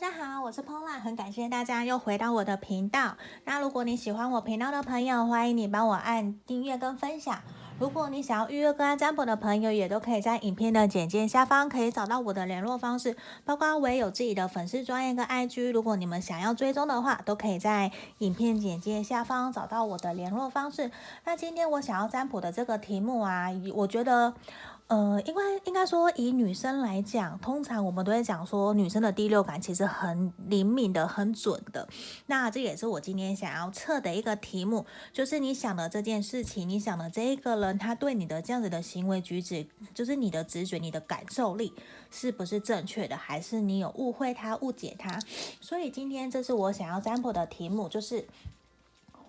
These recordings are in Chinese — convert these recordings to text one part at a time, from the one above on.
大家好，我是 Pola，很感谢大家又回到我的频道。那如果你喜欢我频道的朋友，欢迎你帮我按订阅跟分享。如果你想要预约个案占卜的朋友，也都可以在影片的简介下方可以找到我的联络方式，包括我也有自己的粉丝专页跟 IG，如果你们想要追踪的话，都可以在影片简介下方找到我的联络方式。那今天我想要占卜的这个题目啊，我觉得。呃，因为应该说，以女生来讲，通常我们都会讲说，女生的第六感其实很灵敏的、很准的。那这也是我今天想要测的一个题目，就是你想的这件事情，你想的这一个人，他对你的这样子的行为举止，就是你的直觉、你的感受力是不是正确的，还是你有误会他、误解他？所以今天这是我想要占卜的题目，就是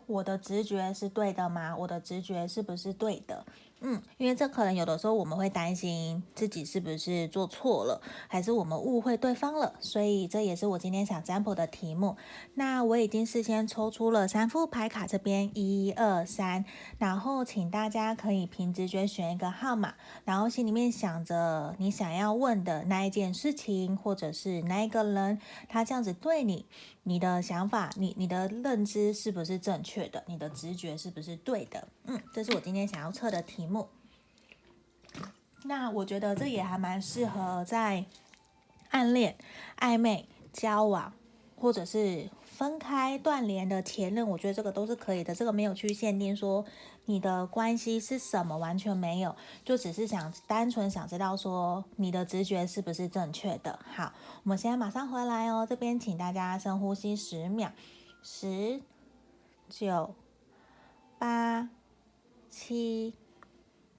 我的直觉是对的吗？我的直觉是不是对的？嗯，因为这可能有的时候我们会担心自己是不是做错了，还是我们误会对方了，所以这也是我今天想占卜的题目。那我已经事先抽出了三副牌卡，这边一二三，然后请大家可以凭直觉选一个号码，然后心里面想着你想要问的那一件事情，或者是那一个人，他这样子对你，你的想法，你你的认知是不是正确的？你的直觉是不是对的？嗯，这是我今天想要测的题目。目那我觉得这也还蛮适合在暗恋、暧昧、交往，或者是分开、断联的前任，我觉得这个都是可以的。这个没有去限定说你的关系是什么，完全没有，就只是想单纯想知道说你的直觉是不是正确的。好，我们现在马上回来哦。这边请大家深呼吸十秒，十、九、八、七、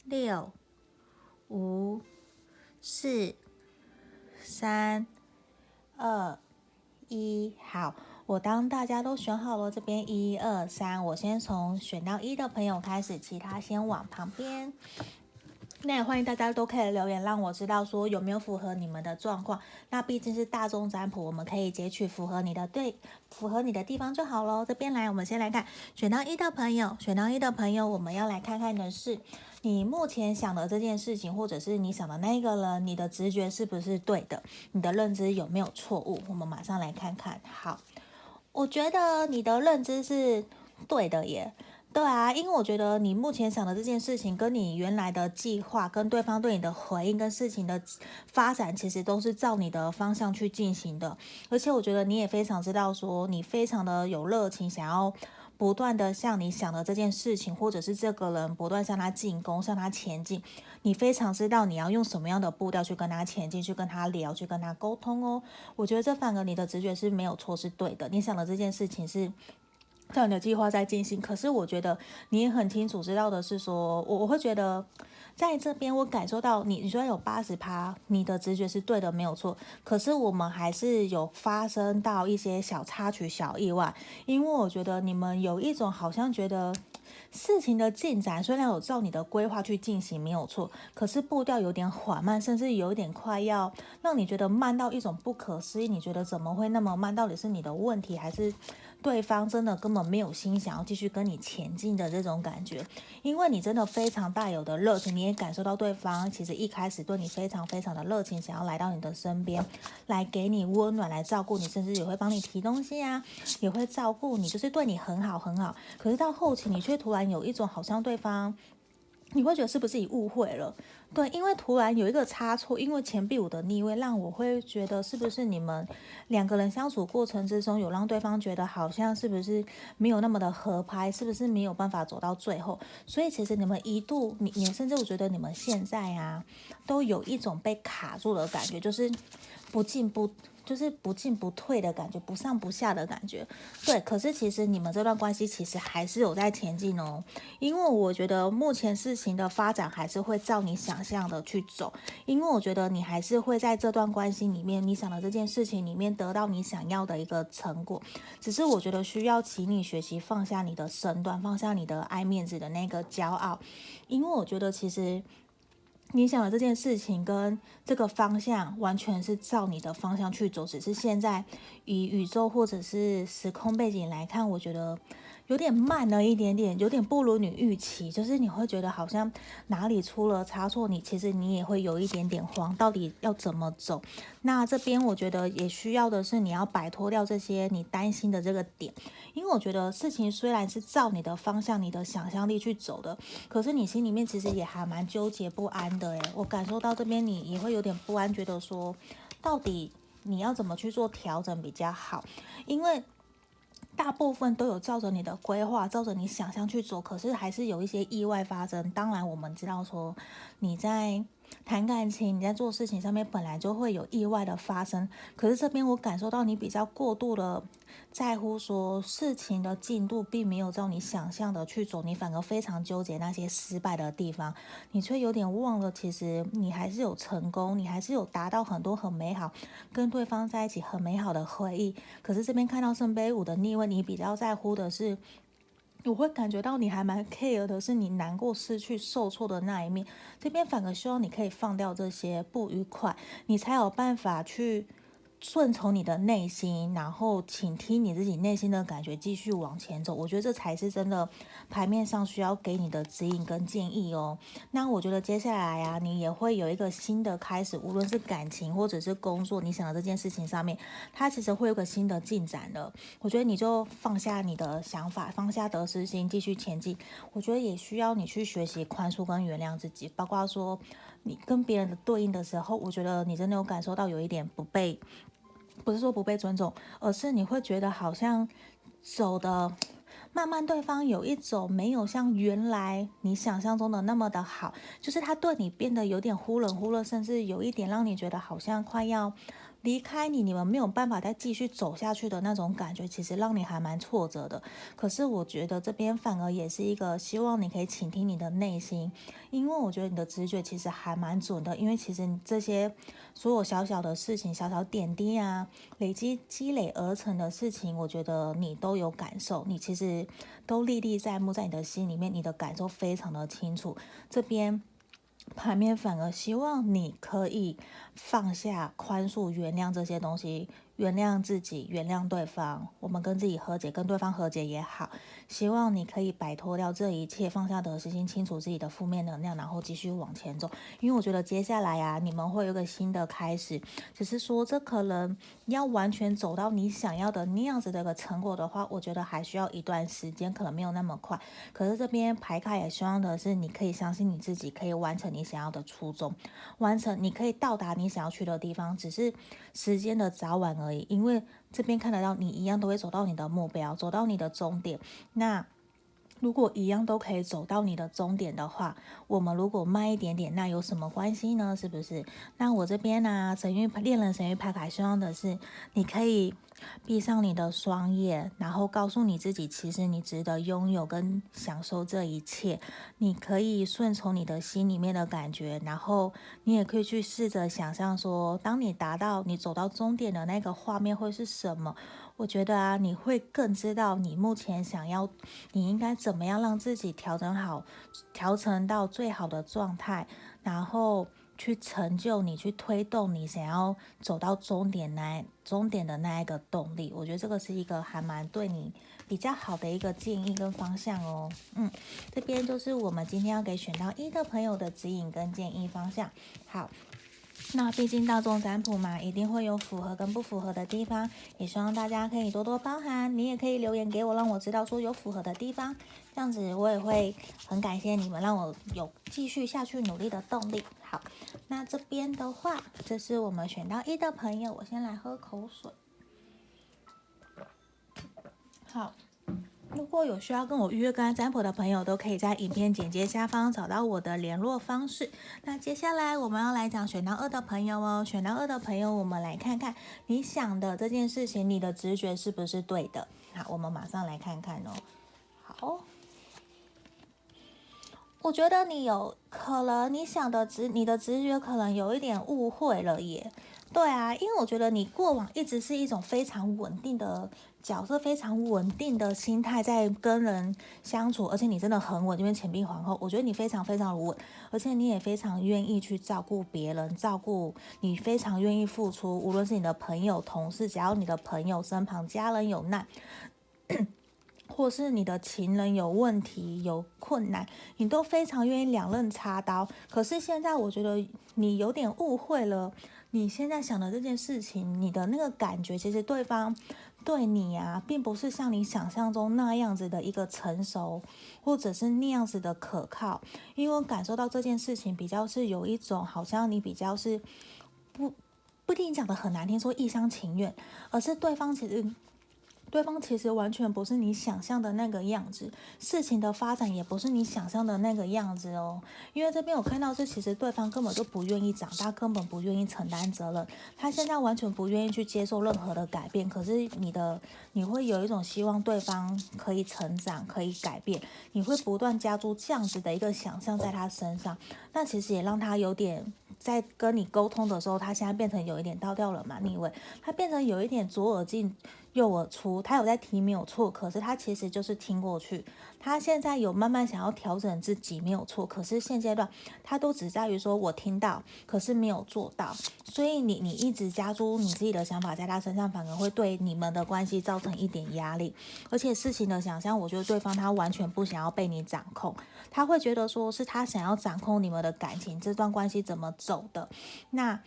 六。五、四、三、二、一，好，我当大家都选好了，这边一二三，我先从选到一的朋友开始，其他先往旁边。那也欢迎大家都可以留言，让我知道说有没有符合你们的状况。那毕竟是大众占卜，我们可以截取符合你的对，符合你的地方就好喽。这边来，我们先来看选到一的朋友，选到一的朋友，我们要来看看的是你目前想的这件事情，或者是你想的那个人，你的直觉是不是对的？你的认知有没有错误？我们马上来看看。好，我觉得你的认知是对的耶。对啊，因为我觉得你目前想的这件事情，跟你原来的计划，跟对方对你的回应，跟事情的发展，其实都是照你的方向去进行的。而且我觉得你也非常知道，说你非常的有热情，想要不断的向你想的这件事情，或者是这个人不断向他进攻，向他前进。你非常知道你要用什么样的步调去跟他前进，去跟他聊，去跟他沟通哦。我觉得这反而你的直觉是没有错，是对的。你想的这件事情是。照你的计划在进行，可是我觉得你也很清楚知道的是说，我我会觉得在这边我感受到你，你说有八十趴，你的直觉是对的，没有错。可是我们还是有发生到一些小插曲、小意外，因为我觉得你们有一种好像觉得事情的进展虽然有照你的规划去进行，没有错，可是步调有点缓慢，甚至有点快要让你觉得慢到一种不可思议。你觉得怎么会那么慢？到底是你的问题还是？对方真的根本没有心想要继续跟你前进的这种感觉，因为你真的非常大有的热情，你也感受到对方其实一开始对你非常非常的热情，想要来到你的身边，来给你温暖，来照顾你，甚至也会帮你提东西啊，也会照顾你，就是对你很好很好。可是到后期，你却突然有一种好像对方。你会觉得是不是你误会了？对，因为突然有一个差错，因为钱币五的逆位，让我会觉得是不是你们两个人相处过程之中，有让对方觉得好像是不是没有那么的合拍，是不是没有办法走到最后？所以其实你们一度，你你甚至我觉得你们现在啊，都有一种被卡住的感觉，就是不进不。就是不进不退的感觉，不上不下的感觉，对。可是其实你们这段关系其实还是有在前进哦，因为我觉得目前事情的发展还是会照你想象的去走，因为我觉得你还是会在这段关系里面，你想的这件事情里面得到你想要的一个成果，只是我觉得需要请你学习放下你的身段，放下你的爱面子的那个骄傲，因为我觉得其实。你想的这件事情跟这个方向完全是照你的方向去走，只是现在以宇宙或者是时空背景来看，我觉得有点慢了一点点，有点不如你预期，就是你会觉得好像哪里出了差错，你其实你也会有一点点慌，到底要怎么走？那这边我觉得也需要的是你要摆脱掉这些你担心的这个点，因为我觉得事情虽然是照你的方向、你的想象力去走的，可是你心里面其实也还蛮纠结不安的诶，我感受到这边你也会有点不安，觉得说到底你要怎么去做调整比较好，因为。大部分都有照着你的规划，照着你想象去做，可是还是有一些意外发生。当然，我们知道说你在。谈感情，你在做事情上面本来就会有意外的发生，可是这边我感受到你比较过度的在乎，说事情的进度并没有照你想象的去走，你反而非常纠结那些失败的地方，你却有点忘了，其实你还是有成功，你还是有达到很多很美好，跟对方在一起很美好的回忆。可是这边看到圣杯五的逆位，你比较在乎的是。我会感觉到你还蛮 care 的，是你难过、失去、受挫的那一面。这边反而希望你可以放掉这些不愉快，你才有办法去。顺从你的内心，然后倾听你自己内心的感觉，继续往前走。我觉得这才是真的牌面上需要给你的指引跟建议哦。那我觉得接下来啊，你也会有一个新的开始，无论是感情或者是工作，你想的这件事情上面，它其实会有个新的进展的。我觉得你就放下你的想法，放下得失心，继续前进。我觉得也需要你去学习宽恕跟原谅自己，包括说你跟别人的对应的时候，我觉得你真的有感受到有一点不被。不是说不被尊重，而是你会觉得好像走的慢慢，对方有一种没有像原来你想象中的那么的好，就是他对你变得有点忽冷忽热，甚至有一点让你觉得好像快要。离开你，你们没有办法再继续走下去的那种感觉，其实让你还蛮挫折的。可是我觉得这边反而也是一个希望你可以倾听你的内心，因为我觉得你的直觉其实还蛮准的。因为其实这些所有小小的事情、小小点滴啊，累积积累而成的事情，我觉得你都有感受，你其实都历历在目，在你的心里面，你的感受非常的清楚。这边。牌面反而希望你可以放下、宽恕、原谅这些东西。原谅自己，原谅对方，我们跟自己和解，跟对方和解也好。希望你可以摆脱掉这一切，放下得失心，清楚自己的负面能量，然后继续往前走。因为我觉得接下来啊，你们会有个新的开始。只是说，这可能要完全走到你想要的那样子的一个成果的话，我觉得还需要一段时间，可能没有那么快。可是这边牌卡也希望的是，你可以相信你自己，可以完成你想要的初衷，完成你可以到达你想要去的地方，只是时间的早晚而已。因为这边看得到，你一样都会走到你的目标，走到你的终点。那如果一样都可以走到你的终点的话，我们如果慢一点点，那有什么关系呢？是不是？那我这边呢、神域恋人神域牌卡希望的是，你可以闭上你的双眼，然后告诉你自己，其实你值得拥有跟享受这一切。你可以顺从你的心里面的感觉，然后你也可以去试着想象说，当你达到你走到终点的那个画面会是什么。我觉得啊，你会更知道你目前想要，你应该怎么样让自己调整好，调整到最好的状态，然后去成就你，去推动你想要走到终点那终点的那一个动力。我觉得这个是一个还蛮对你比较好的一个建议跟方向哦。嗯，这边就是我们今天要给选到一的朋友的指引跟建议方向。好。那毕竟大众占卜嘛，一定会有符合跟不符合的地方，也希望大家可以多多包涵。你也可以留言给我，让我知道说有符合的地方，这样子我也会很感谢你们，让我有继续下去努力的动力。好，那这边的话，这是我们选到一的朋友，我先来喝口水。好。如果有需要跟我预约个案占卜的朋友，都可以在影片简介下方找到我的联络方式。那接下来我们要来讲选到二的朋友哦，选到二的朋友，我们来看看你想的这件事情，你的直觉是不是对的？好，我们马上来看看哦。好，我觉得你有可能你想的直，你的直觉可能有一点误会了耶。对啊，因为我觉得你过往一直是一种非常稳定的角色，非常稳定的心态在跟人相处，而且你真的很稳，因为钱币皇后，我觉得你非常非常稳，而且你也非常愿意去照顾别人，照顾你非常愿意付出，无论是你的朋友、同事，只要你的朋友身旁家人有难。或是你的情人有问题、有困难，你都非常愿意两刃插刀。可是现在我觉得你有点误会了，你现在想的这件事情，你的那个感觉，其实对方对你啊，并不是像你想象中那样子的一个成熟，或者是那样子的可靠。因为我感受到这件事情比较是有一种，好像你比较是不不一定讲的很难听，说一厢情愿，而是对方其实。对方其实完全不是你想象的那个样子，事情的发展也不是你想象的那个样子哦。因为这边我看到是，其实对方根本就不愿意长大，根本不愿意承担责任，他现在完全不愿意去接受任何的改变。可是你的，你会有一种希望对方可以成长，可以改变，你会不断加注这样子的一个想象在他身上，那其实也让他有点。在跟你沟通的时候，他现在变成有一点倒掉了嘛？逆位，他变成有一点左耳进右耳出。他有在听没有错，可是他其实就是听过去。他现在有慢慢想要调整自己没有错，可是现阶段他都只在于说我听到，可是没有做到。所以你你一直加诸你自己的想法在他身上，反而会对你们的关系造成一点压力。而且事情的想象，我觉得对方他完全不想要被你掌控，他会觉得说是他想要掌控你们的感情，这段关系怎么。走的那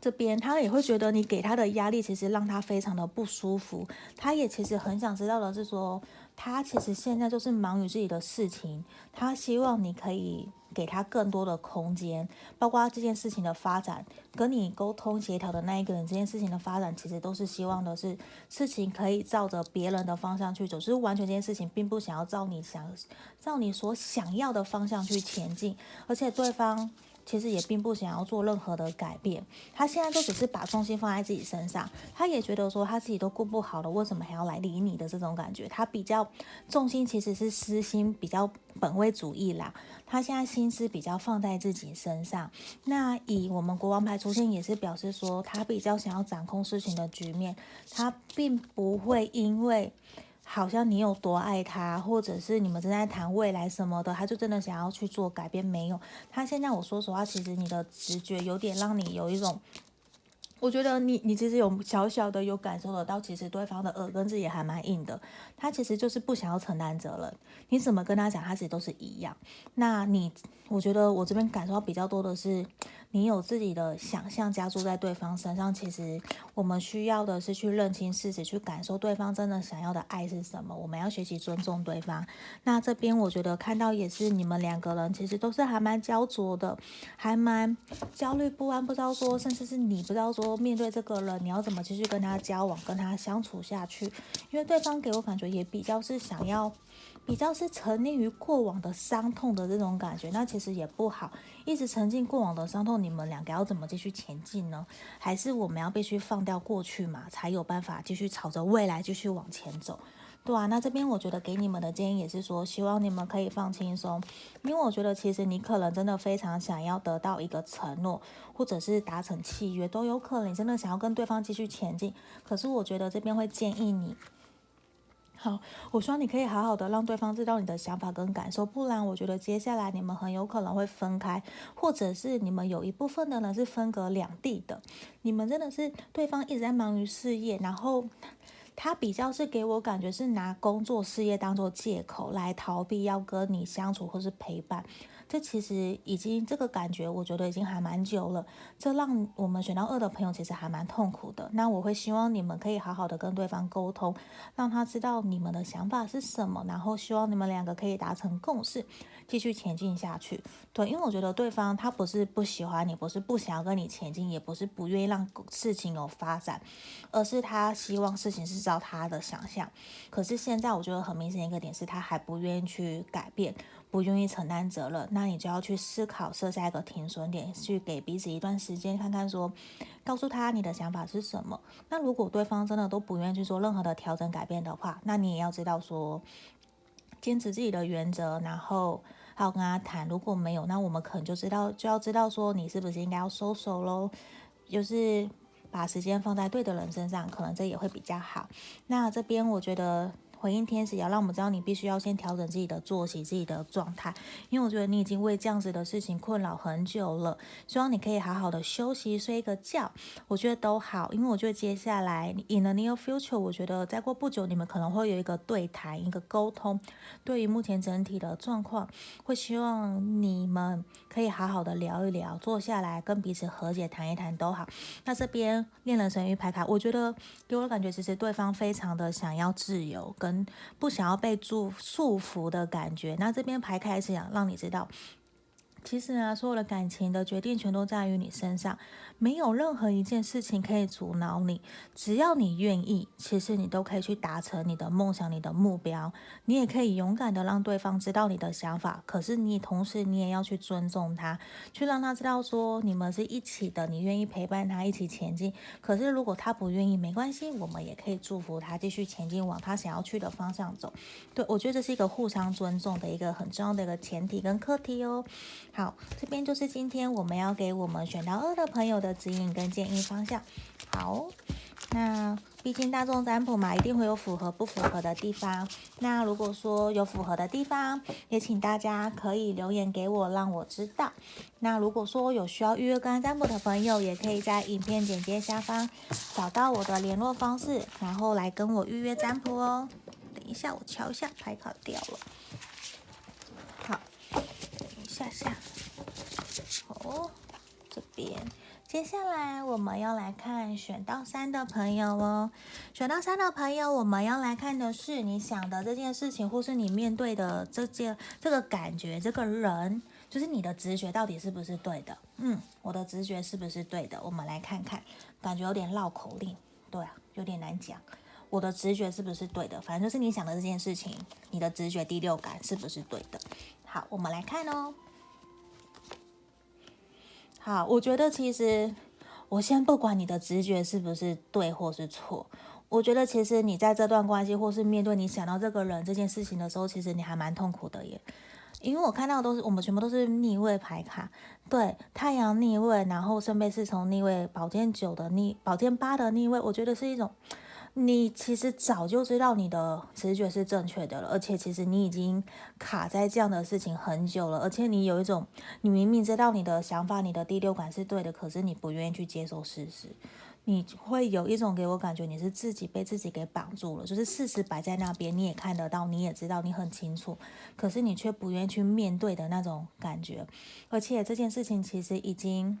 这边，他也会觉得你给他的压力，其实让他非常的不舒服。他也其实很想知道的是说，他其实现在就是忙于自己的事情，他希望你可以给他更多的空间，包括这件事情的发展，跟你沟通协调的那一个人，这件事情的发展，其实都是希望的是事情可以照着别人的方向去走，就是完全这件事情并不想要照你想，照你所想要的方向去前进，而且对方。其实也并不想要做任何的改变，他现在就只是把重心放在自己身上，他也觉得说他自己都顾不好了，为什么还要来理你的这种感觉？他比较重心其实是私心，比较本位主义啦。他现在心思比较放在自己身上。那以我们国王牌出现，也是表示说他比较想要掌控事情的局面，他并不会因为。好像你有多爱他，或者是你们正在谈未来什么的，他就真的想要去做改变？没有，他现在我说实话，其实你的直觉有点让你有一种。我觉得你你其实有小小的有感受得到，其实对方的耳根子也还蛮硬的，他其实就是不想要承担责任。你怎么跟他讲，他其实都是一样。那你我觉得我这边感受到比较多的是，你有自己的想象加注在对方身上。其实我们需要的是去认清事实，去感受对方真的想要的爱是什么。我们要学习尊重对方。那这边我觉得看到也是你们两个人其实都是还蛮焦灼的，还蛮焦虑不安，不知道说，甚至是你不知道说。面对这个人，你要怎么继续跟他交往，跟他相处下去？因为对方给我感觉也比较是想要，比较是沉溺于过往的伤痛的这种感觉，那其实也不好，一直沉浸过往的伤痛，你们两个要怎么继续前进呢？还是我们要必须放掉过去嘛，才有办法继续朝着未来继续往前走？对啊，那这边我觉得给你们的建议也是说，希望你们可以放轻松，因为我觉得其实你可能真的非常想要得到一个承诺，或者是达成契约都有可能，你真的想要跟对方继续前进。可是我觉得这边会建议你，好，我说你可以好好的让对方知道你的想法跟感受，不然我觉得接下来你们很有可能会分开，或者是你们有一部分的人是分隔两地的，你们真的是对方一直在忙于事业，然后。他比较是给我感觉是拿工作事业当做借口来逃避要跟你相处或是陪伴。这其实已经这个感觉，我觉得已经还蛮久了。这让我们选到二的朋友其实还蛮痛苦的。那我会希望你们可以好好的跟对方沟通，让他知道你们的想法是什么，然后希望你们两个可以达成共识，继续前进下去。对，因为我觉得对方他不是不喜欢你，不是不想要跟你前进，也不是不愿意让事情有发展，而是他希望事情是照他的想象。可是现在我觉得很明显一个点是他还不愿意去改变。不愿意承担责任，那你就要去思考，设下一个停损点，去给彼此一段时间，看看说，告诉他你的想法是什么。那如果对方真的都不愿意去做任何的调整改变的话，那你也要知道说，坚持自己的原则，然后还要跟他谈。如果没有，那我们可能就知道就要知道说，你是不是应该要收手喽？就是把时间放在对的人身上，可能这也会比较好。那这边我觉得。回应天使，也要让我们知道你必须要先调整自己的作息、自己的状态，因为我觉得你已经为这样子的事情困扰很久了。希望你可以好好的休息，睡一个觉，我觉得都好。因为我觉得接下来 in the near future，我觉得再过不久，你们可能会有一个对谈、一个沟通。对于目前整体的状况，会希望你们可以好好的聊一聊，坐下来跟彼此和解谈一谈都好。那这边恋人神諭牌卡，我觉得给我的感觉，其实对方非常的想要自由，跟不想要被束束缚的感觉。那这边排开是想让你知道。其实呢，所有的感情的决定权都在于你身上，没有任何一件事情可以阻挠你。只要你愿意，其实你都可以去达成你的梦想、你的目标。你也可以勇敢的让对方知道你的想法，可是你同时你也要去尊重他，去让他知道说你们是一起的，你愿意陪伴他一起前进。可是如果他不愿意，没关系，我们也可以祝福他继续前进，往他想要去的方向走。对，我觉得这是一个互相尊重的一个很重要的一个前提跟课题哦。好，这边就是今天我们要给我们选到二的朋友的指引跟建议方向。好，那毕竟大众占卜嘛，一定会有符合不符合的地方。那如果说有符合的地方，也请大家可以留言给我，让我知道。那如果说有需要预约个案占卜的朋友，也可以在影片简介下方找到我的联络方式，然后来跟我预约占卜哦。等一下，我敲一下，牌卡掉了。好，等一下下，哦，这边，接下来我们要来看选到三的朋友哦。选到三的朋友，我们要来看的是你想的这件事情，或是你面对的这件这个感觉，这个人，就是你的直觉到底是不是对的？嗯，我的直觉是不是对的？我们来看看，感觉有点绕口令，对啊，有点难讲。我的直觉是不是对的？反正就是你想的这件事情，你的直觉第六感是不是对的？好，我们来看哦。好，我觉得其实我先不管你的直觉是不是对或是错，我觉得其实你在这段关系或是面对你想到这个人这件事情的时候，其实你还蛮痛苦的耶，因为我看到都是我们全部都是逆位牌卡，对，太阳逆位，然后圣杯侍从逆位，宝剑九的逆，宝剑八的逆位，我觉得是一种。你其实早就知道你的直觉是正确的了，而且其实你已经卡在这样的事情很久了，而且你有一种，你明明知道你的想法，你的第六感是对的，可是你不愿意去接受事实，你会有一种给我感觉你是自己被自己给绑住了，就是事实摆在那边，你也看得到，你也知道，你很清楚，可是你却不愿意去面对的那种感觉，而且这件事情其实已经。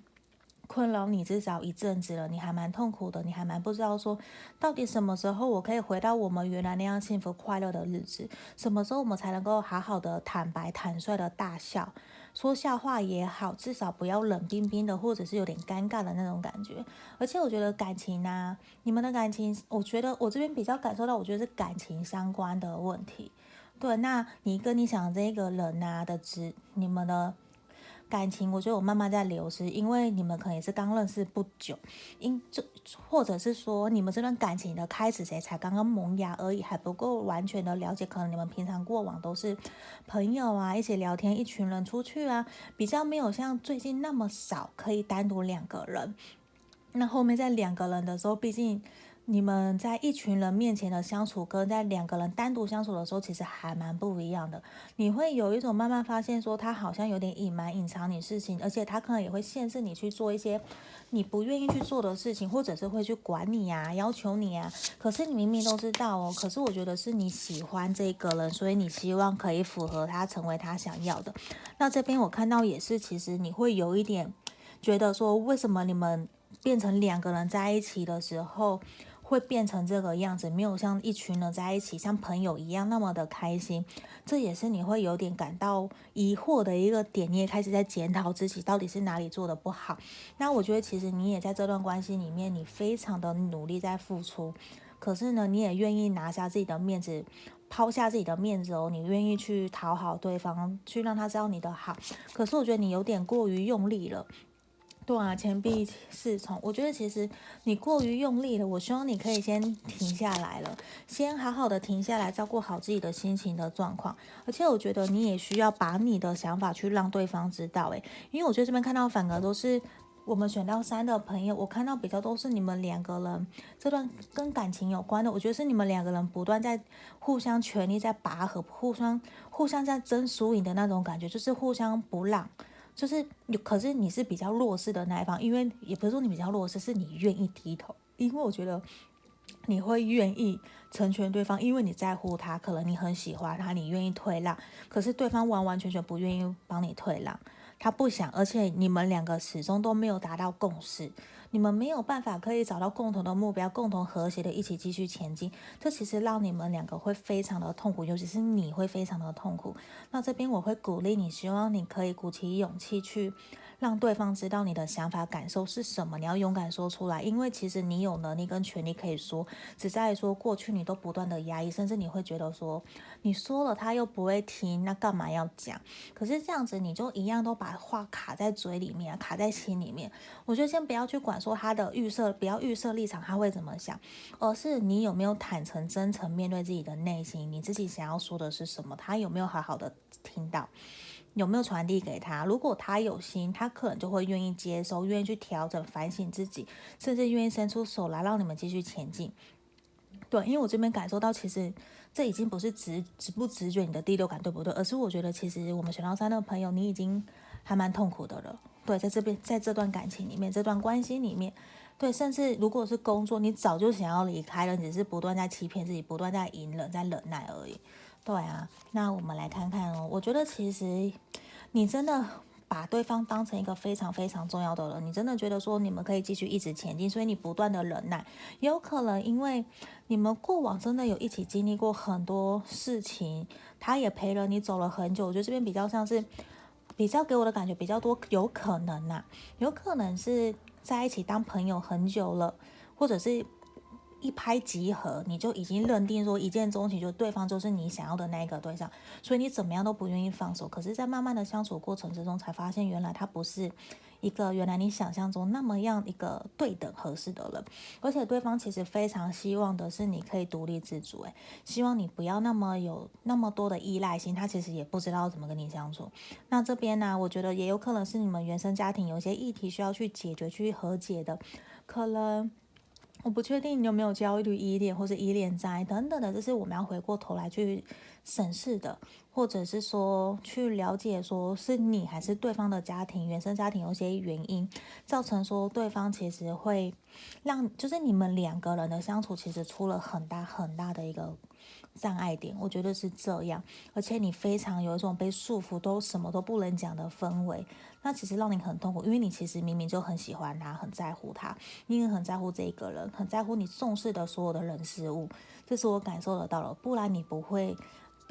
困扰你至少一阵子了，你还蛮痛苦的，你还蛮不知道说到底什么时候我可以回到我们原来那样幸福快乐的日子，什么时候我们才能够好好的坦白坦率的大笑，说笑话也好，至少不要冷冰冰的，或者是有点尴尬的那种感觉。而且我觉得感情啊，你们的感情，我觉得我这边比较感受到，我觉得是感情相关的问题。对，那你跟你想这个人啊的值，你们的。感情，我觉得我慢慢在流失，因为你们可能也是刚认识不久，因这或者是说你们这段感情的开始谁才刚刚萌芽而已，还不够完全的了解，可能你们平常过往都是朋友啊，一起聊天，一群人出去啊，比较没有像最近那么少可以单独两个人。那后面在两个人的时候，毕竟。你们在一群人面前的相处，跟在两个人单独相处的时候，其实还蛮不一样的。你会有一种慢慢发现，说他好像有点隐瞒、隐藏你事情，而且他可能也会限制你去做一些你不愿意去做的事情，或者是会去管你啊、要求你啊。可是你明明都知道哦，可是我觉得是你喜欢这个人，所以你希望可以符合他，成为他想要的。那这边我看到也是，其实你会有一点觉得说，为什么你们变成两个人在一起的时候，会变成这个样子，没有像一群人在一起，像朋友一样那么的开心，这也是你会有点感到疑惑的一个点。你也开始在检讨自己到底是哪里做的不好。那我觉得其实你也在这段关系里面，你非常的努力在付出，可是呢，你也愿意拿下自己的面子，抛下自己的面子哦，你愿意去讨好对方，去让他知道你的好。可是我觉得你有点过于用力了。对啊，钱币侍从，我觉得其实你过于用力了。我希望你可以先停下来了，先好好的停下来，照顾好自己的心情的状况。而且我觉得你也需要把你的想法去让对方知道，诶，因为我觉得这边看到反而都是我们选到三的朋友，我看到比较都是你们两个人这段跟感情有关的。我觉得是你们两个人不断在互相权力在拔河，互相互相在争输赢的那种感觉，就是互相不让，就是有。可是你是比较弱势的那一方，因为也不是说你比较弱势，是你愿意低头，因为我觉得你会愿意成全对方，因为你在乎他，可能你很喜欢他，你愿意退让。可是对方完完全全不愿意帮你退让。他不想，而且你们两个始终都没有达到共识，你们没有办法可以找到共同的目标，共同和谐的一起继续前进。这其实让你们两个会非常的痛苦，尤其是你会非常的痛苦。那这边我会鼓励你，希望你可以鼓起勇气去。让对方知道你的想法、感受是什么，你要勇敢说出来，因为其实你有能力跟权利可以说，只在说过去你都不断的压抑，甚至你会觉得说你说了他又不会听，那干嘛要讲？可是这样子你就一样都把话卡在嘴里面，卡在心里面。我觉得先不要去管说他的预设，不要预设立场他会怎么想，而是你有没有坦诚、真诚面对自己的内心，你自己想要说的是什么，他有没有好好的听到？有没有传递给他？如果他有心，他可能就会愿意接受，愿意去调整、反省自己，甚至愿意伸出手来让你们继续前进。对，因为我这边感受到，其实这已经不是直直不直觉你的第六感，对不对？而是我觉得，其实我们选到三的朋友，你已经还蛮痛苦的了。对，在这边，在这段感情里面，这段关系里面，对，甚至如果是工作，你早就想要离开了，只是不断在欺骗自己，不断在隐忍，在忍耐而已。对啊，那我们来看看哦。我觉得其实你真的把对方当成一个非常非常重要的人，你真的觉得说你们可以继续一直前进，所以你不断的忍耐，有可能因为你们过往真的有一起经历过很多事情，他也陪了你走了很久。我觉得这边比较像是比较给我的感觉比较多，有可能呐、有可能是在一起当朋友很久了，或者是。一拍即合，你就已经认定说一见钟情，就对方就是你想要的那个对象，所以你怎么样都不愿意放手。可是，在慢慢的相处过程之中，才发现原来他不是一个原来你想象中那么样一个对等合适的人，而且对方其实非常希望的是你可以独立自主，诶，希望你不要那么有那么多的依赖性，他其实也不知道怎么跟你相处。那这边呢、我觉得也有可能是你们原生家庭有一些议题需要去解决、去和解的，可能。我不确定你有没有焦虑依恋或者依恋在等等的，这是我们要回过头来去审视的，或者是说去了解，说是你还是对方的家庭原生家庭有些原因造成说对方其实会让，就是你们两个人的相处其实出了很大很大的一个。障碍点，我觉得是这样，而且你非常有一种被束缚，都什么都不能讲的氛围，那其实让你很痛苦，因为你其实明明就很喜欢他，很在乎他，你也很在乎这一个人，很在乎你重视的所有的人事物，这是我感受得到了，不然你不会。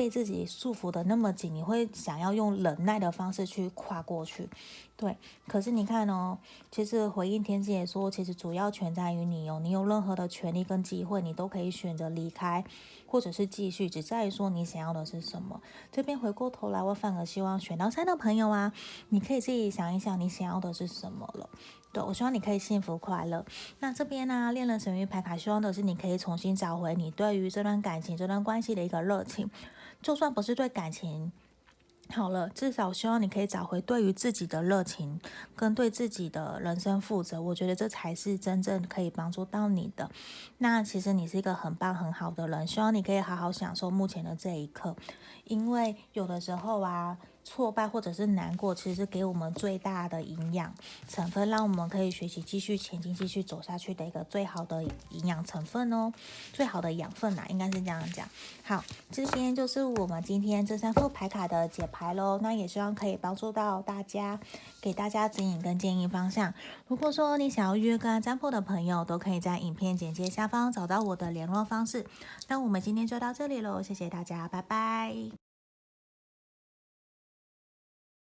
被自己束缚的那么紧，你会想要用忍耐的方式去跨过去，对。可是你看哦，其实回应天使也说，其实主要权在于你哦，你有任何的权利跟机会，你都可以选择离开，或者是继续，只在于说你想要的是什么。这边回过头来，我反而希望选到三的朋友啊，你可以自己想一想，你想要的是什么了。对，我希望你可以幸福快乐。那这边呢，恋人神諭牌卡希望的是你可以重新找回你对于这段感情、这段关系的一个热情。就算不是对感情好了，至少希望你可以找回对于自己的热情，跟对自己的人生负责。我觉得这才是真正可以帮助到你的。那其实你是一个很棒很好的人，希望你可以好好享受目前的这一刻，因为有的时候啊。挫败或者是难过，其实是给我们最大的营养成分，让我们可以学习继续前进、继续走下去的一个最好的营养成分哦，最好的养分呐，应该是这样讲。好，这边就是我们今天这三副牌卡的解牌喽。那也希望可以帮助到大家，给大家指引跟建议方向。如果说你想要约个占卜的朋友，都可以在影片简介下方找到我的联络方式。那我们今天就到这里喽，谢谢大家，拜拜。